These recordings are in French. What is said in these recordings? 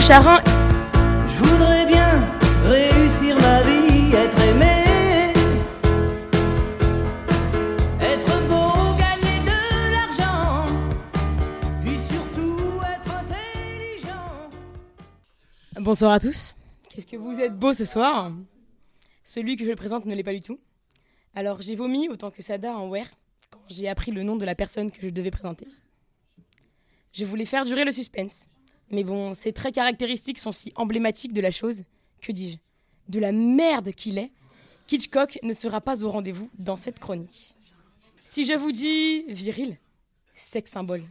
Charin Je voudrais bien réussir ma vie, être aimé, être beau, gagner de l'argent, puis surtout être intelligent. Bonsoir à tous. Qu'est-ce que vous êtes beau ce soir? Celui que je présente ne l'est pas du tout. Alors j'ai vomi autant que Sada en wear quand j'ai appris le nom de la personne que je devais présenter. Je voulais faire durer le suspense. Mais bon, ces traits caractéristiques sont si emblématiques de la chose, que dis-je, de la merde qu'il est, qu'Hitchcock ne sera pas au rendez-vous dans cette chronique. Si je vous dis viril, sex symbole,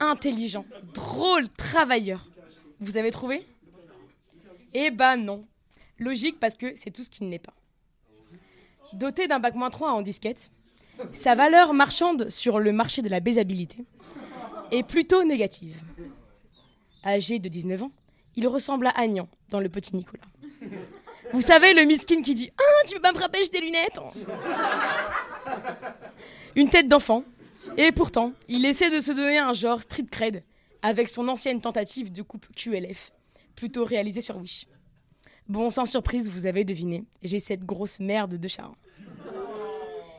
intelligent, drôle, travailleur, vous avez trouvé? Eh ben non. Logique parce que c'est tout ce qu'il n'est pas. Doté d'un bac 3 en disquette, sa valeur marchande sur le marché de la baisabilité est plutôt négative. Âgé de 19 ans, il ressemble à Agnan dans Le Petit Nicolas. Vous savez, le miskin qui dit Ah, tu peux pas me frapper, j'ai des lunettes Une tête d'enfant. Et pourtant, il essaie de se donner un genre street cred avec son ancienne tentative de coupe QLF, plutôt réalisée sur Wish. Bon, sans surprise, vous avez deviné, j'ai cette grosse merde de Charin.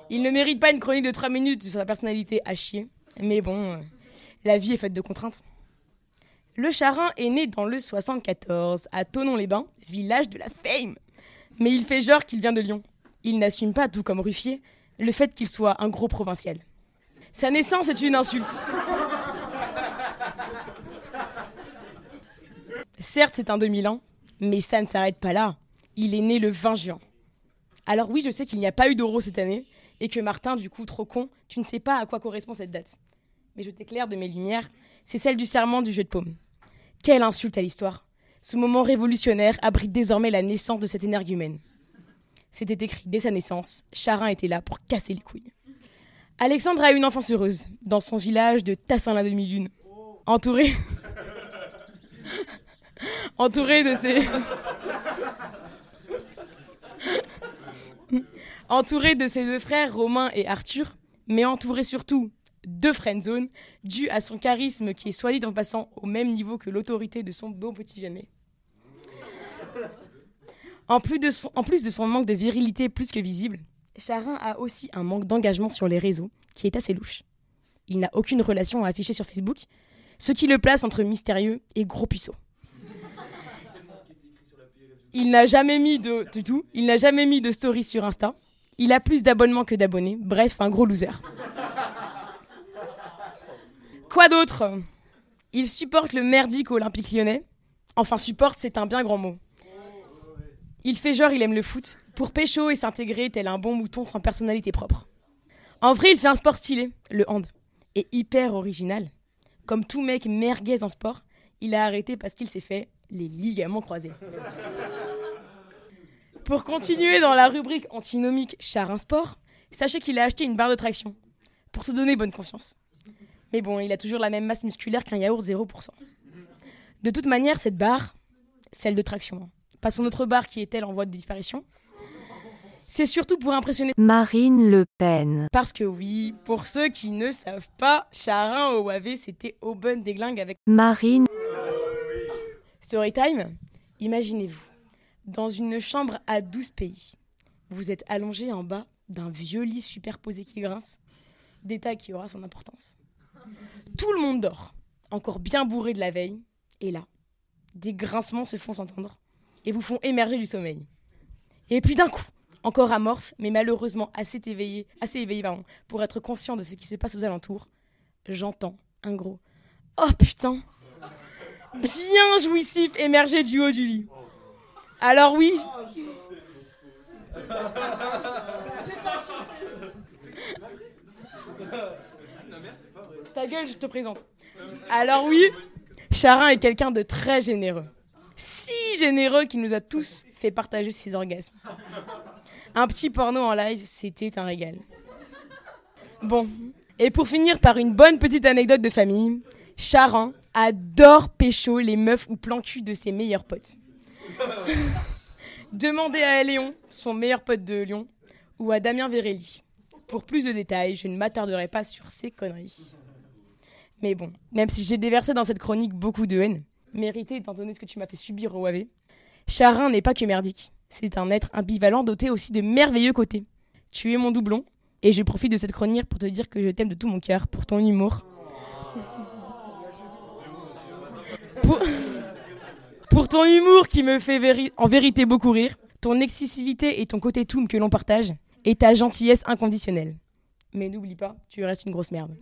Il ne mérite pas une chronique de 3 minutes sur sa personnalité à chier, mais bon, euh, la vie est faite de contraintes. Le Charin est né dans le 74, à Tonon-les-Bains, village de la fame. Mais il fait genre qu'il vient de Lyon. Il n'assume pas, tout comme Ruffier, le fait qu'il soit un gros provincial. Sa naissance est une insulte. Certes, c'est un 2001, mais ça ne s'arrête pas là. Il est né le 20 juin. Alors oui, je sais qu'il n'y a pas eu d'euro cette année, et que Martin, du coup, trop con, tu ne sais pas à quoi correspond cette date. Mais je t'éclaire de mes lumières, c'est celle du serment du jeu de paume. Quelle insulte à l'histoire Ce moment révolutionnaire abrite désormais la naissance de cette énergumène. C'était écrit dès sa naissance, Charin était là pour casser les couilles. Alexandre a eu une enfance heureuse, dans son village de Tassin-la-Demi-Lune, entouré... entouré de ses... entouré de ses deux frères Romain et Arthur, mais entouré surtout de friendzone, dû à son charisme qui est soit dit en passant au même niveau que l'autorité de son beau petit jamais. En plus, de son, en plus de son manque de virilité plus que visible, Charin a aussi un manque d'engagement sur les réseaux qui est assez louche. Il n'a aucune relation à afficher sur Facebook, ce qui le place entre mystérieux et gros puceau. Il n'a jamais mis de, du tout, il n'a jamais mis de story sur Insta. Il a plus d'abonnements que d'abonnés. Bref, un gros loser. Quoi d'autre? Il supporte le merdique olympique lyonnais. Enfin, supporte, c'est un bien grand mot. Il fait genre, il aime le foot, pour pécho et s'intégrer tel un bon mouton sans personnalité propre. En vrai, il fait un sport stylé, le hand, et hyper original. Comme tout mec merguez en sport, il a arrêté parce qu'il s'est fait les ligaments croisés. Pour continuer dans la rubrique antinomique Charin Sport, sachez qu'il a acheté une barre de traction, pour se donner bonne conscience. Mais bon, il a toujours la même masse musculaire qu'un yaourt 0%. De toute manière, cette barre, celle de traction, hein. pas son autre barre qui est elle en voie de disparition, c'est surtout pour impressionner. Marine Le Pen. Parce que oui, pour ceux qui ne savent pas, Charin au Wavé, c'était Aubin Deglingue avec Marine. Storytime. Imaginez-vous, dans une chambre à 12 pays, vous êtes allongé en bas d'un vieux lit superposé qui grince, détail qui aura son importance. Tout le monde dort, encore bien bourré de la veille, et là, des grincements se font entendre et vous font émerger du sommeil. Et puis d'un coup, encore amorphe, mais malheureusement assez éveillé, assez éveillé pour être conscient de ce qui se passe aux alentours, j'entends un gros Oh putain Bien jouissif émerger du haut du lit. Alors oui. Ta gueule, je te présente. Alors oui, Charin est quelqu'un de très généreux. Si généreux qu'il nous a tous fait partager ses orgasmes. Un petit porno en live, c'était un régal. Bon, et pour finir par une bonne petite anecdote de famille, Charin adore pécho les meufs ou plan cul de ses meilleurs potes. Demandez à Léon, son meilleur pote de Lyon, ou à Damien Vérelli. Pour plus de détails, je ne m'attarderai pas sur ces conneries. Mais bon, même si j'ai déversé dans cette chronique beaucoup de haine, Mérité étant donné ce que tu m'as fait subir au AV. Charin n'est pas que merdique. C'est un être ambivalent doté aussi de merveilleux côtés. Tu es mon doublon, et je profite de cette chronique pour te dire que je t'aime de tout mon cœur pour ton humour. Pour, ton humour qui me fait en vérité beaucoup rire, ton excessivité et ton côté toum que l'on partage, et ta gentillesse inconditionnelle. Mais n'oublie pas, tu restes une grosse merde.